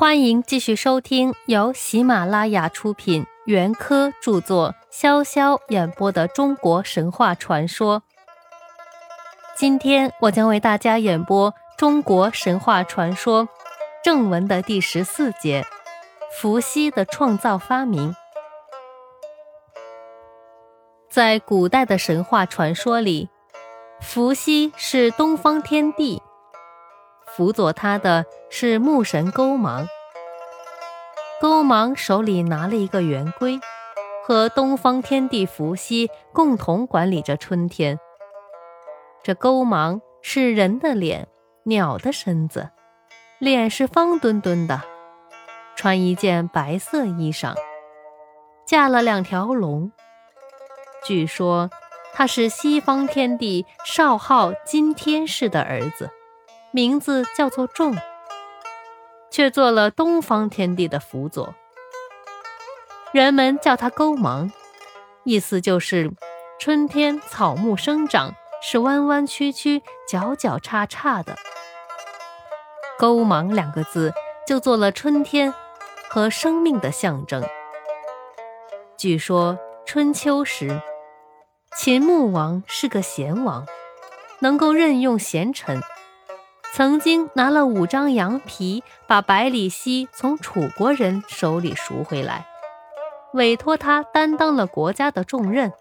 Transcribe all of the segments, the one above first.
欢迎继续收听由喜马拉雅出品、袁科著作、潇潇演播的中国神话传说。今天我将为大家演播中国神话传说正文的第十四节：伏羲的创造发明。在古代的神话传说里，伏羲是东方天帝。辅佐他的是木神勾芒，勾芒手里拿了一个圆规，和东方天帝伏羲共同管理着春天。这勾芒是人的脸，鸟的身子，脸是方墩墩的，穿一件白色衣裳，驾了两条龙。据说他是西方天帝少昊金天氏的儿子。名字叫做仲，却做了东方天地的辅佐。人们叫他勾芒，意思就是春天草木生长是弯弯曲曲、角角叉叉的。勾芒两个字就做了春天和生命的象征。据说春秋时，秦穆王是个贤王，能够任用贤臣。曾经拿了五张羊皮，把百里奚从楚国人手里赎回来，委托他担当了国家的重任，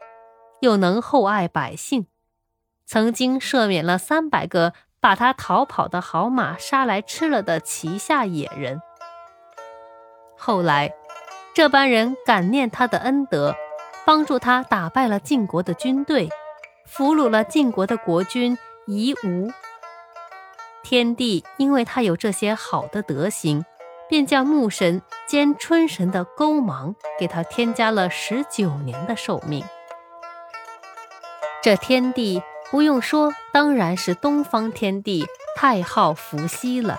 又能厚爱百姓，曾经赦免了三百个把他逃跑的好马杀来吃了的旗下野人。后来，这班人感念他的恩德，帮助他打败了晋国的军队，俘虏了晋国的国君夷吾。天帝因为他有这些好的德行，便将木神兼春神的勾芒给他添加了十九年的寿命。这天帝不用说，当然是东方天帝太昊伏羲了。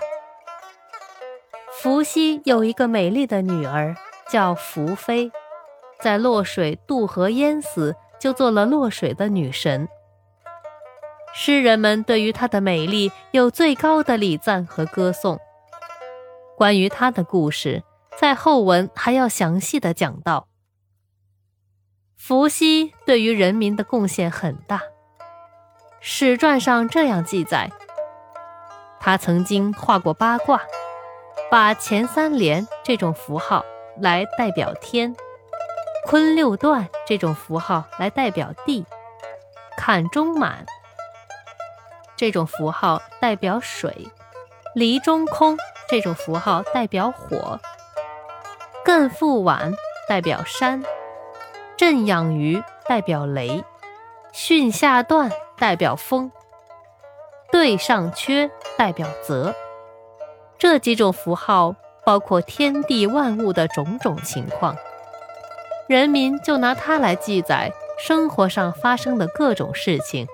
伏羲有一个美丽的女儿，叫伏妃，在洛水渡河淹死，就做了洛水的女神。诗人们对于她的美丽有最高的礼赞和歌颂。关于她的故事，在后文还要详细的讲到。伏羲对于人民的贡献很大，史传上这样记载：他曾经画过八卦，把前三连这种符号来代表天，坤六段这种符号来代表地，坎中满。这种符号代表水，离中空这种符号代表火，艮复晚代表山，震养鱼代表雷，巽下断代表风，兑上缺代表泽。这几种符号包括天地万物的种种情况，人民就拿它来记载生活上发生的各种事情。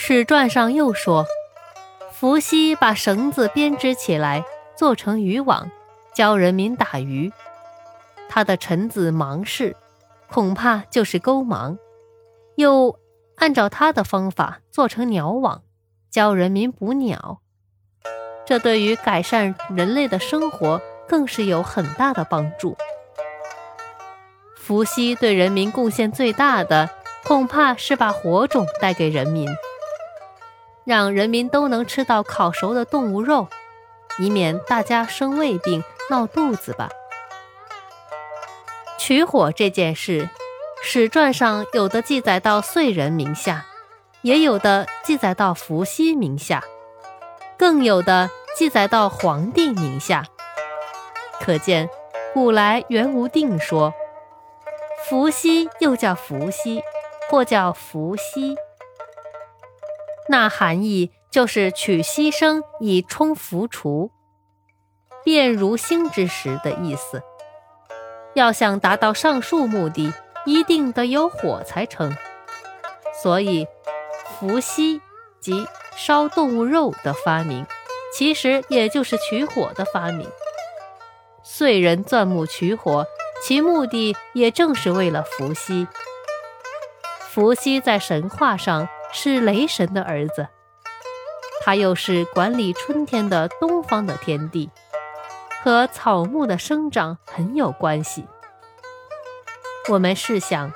史传上又说，伏羲把绳子编织起来，做成渔网，教人民打鱼。他的臣子芒氏，恐怕就是勾芒，又按照他的方法做成鸟网，教人民捕鸟。这对于改善人类的生活更是有很大的帮助。伏羲对人民贡献最大的，恐怕是把火种带给人民。让人民都能吃到烤熟的动物肉，以免大家生胃病、闹肚子吧。取火这件事，史传上有的记载到燧人名下，也有的记载到伏羲名下，更有的记载到黄帝名下。可见古来原无定说，伏羲又叫伏羲，或叫伏羲。那含义就是取牺牲以充浮除，变如星之时的意思。要想达到上述目的，一定得有火才成。所以，伏羲即烧动物肉的发明，其实也就是取火的发明。燧人钻木取火，其目的也正是为了伏羲。伏羲在神话上。是雷神的儿子，他又是管理春天的东方的天地，和草木的生长很有关系。我们试想，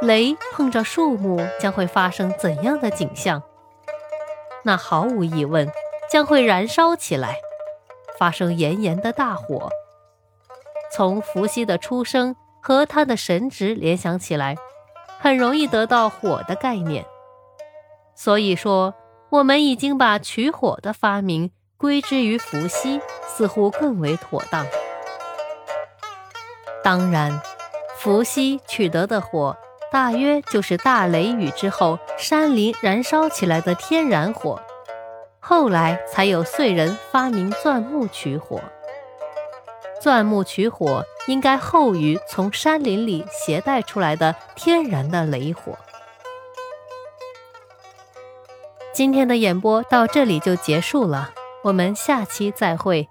雷碰着树木将会发生怎样的景象？那毫无疑问，将会燃烧起来，发生炎炎的大火。从伏羲的出生和他的神职联想起来，很容易得到火的概念。所以说。我们已经把取火的发明归之于伏羲，似乎更为妥当。当然，伏羲取得的火，大约就是大雷雨之后山林燃烧起来的天然火。后来才有燧人发明钻木取火。钻木取火应该后于从山林里携带出来的天然的雷火。今天的演播到这里就结束了，我们下期再会。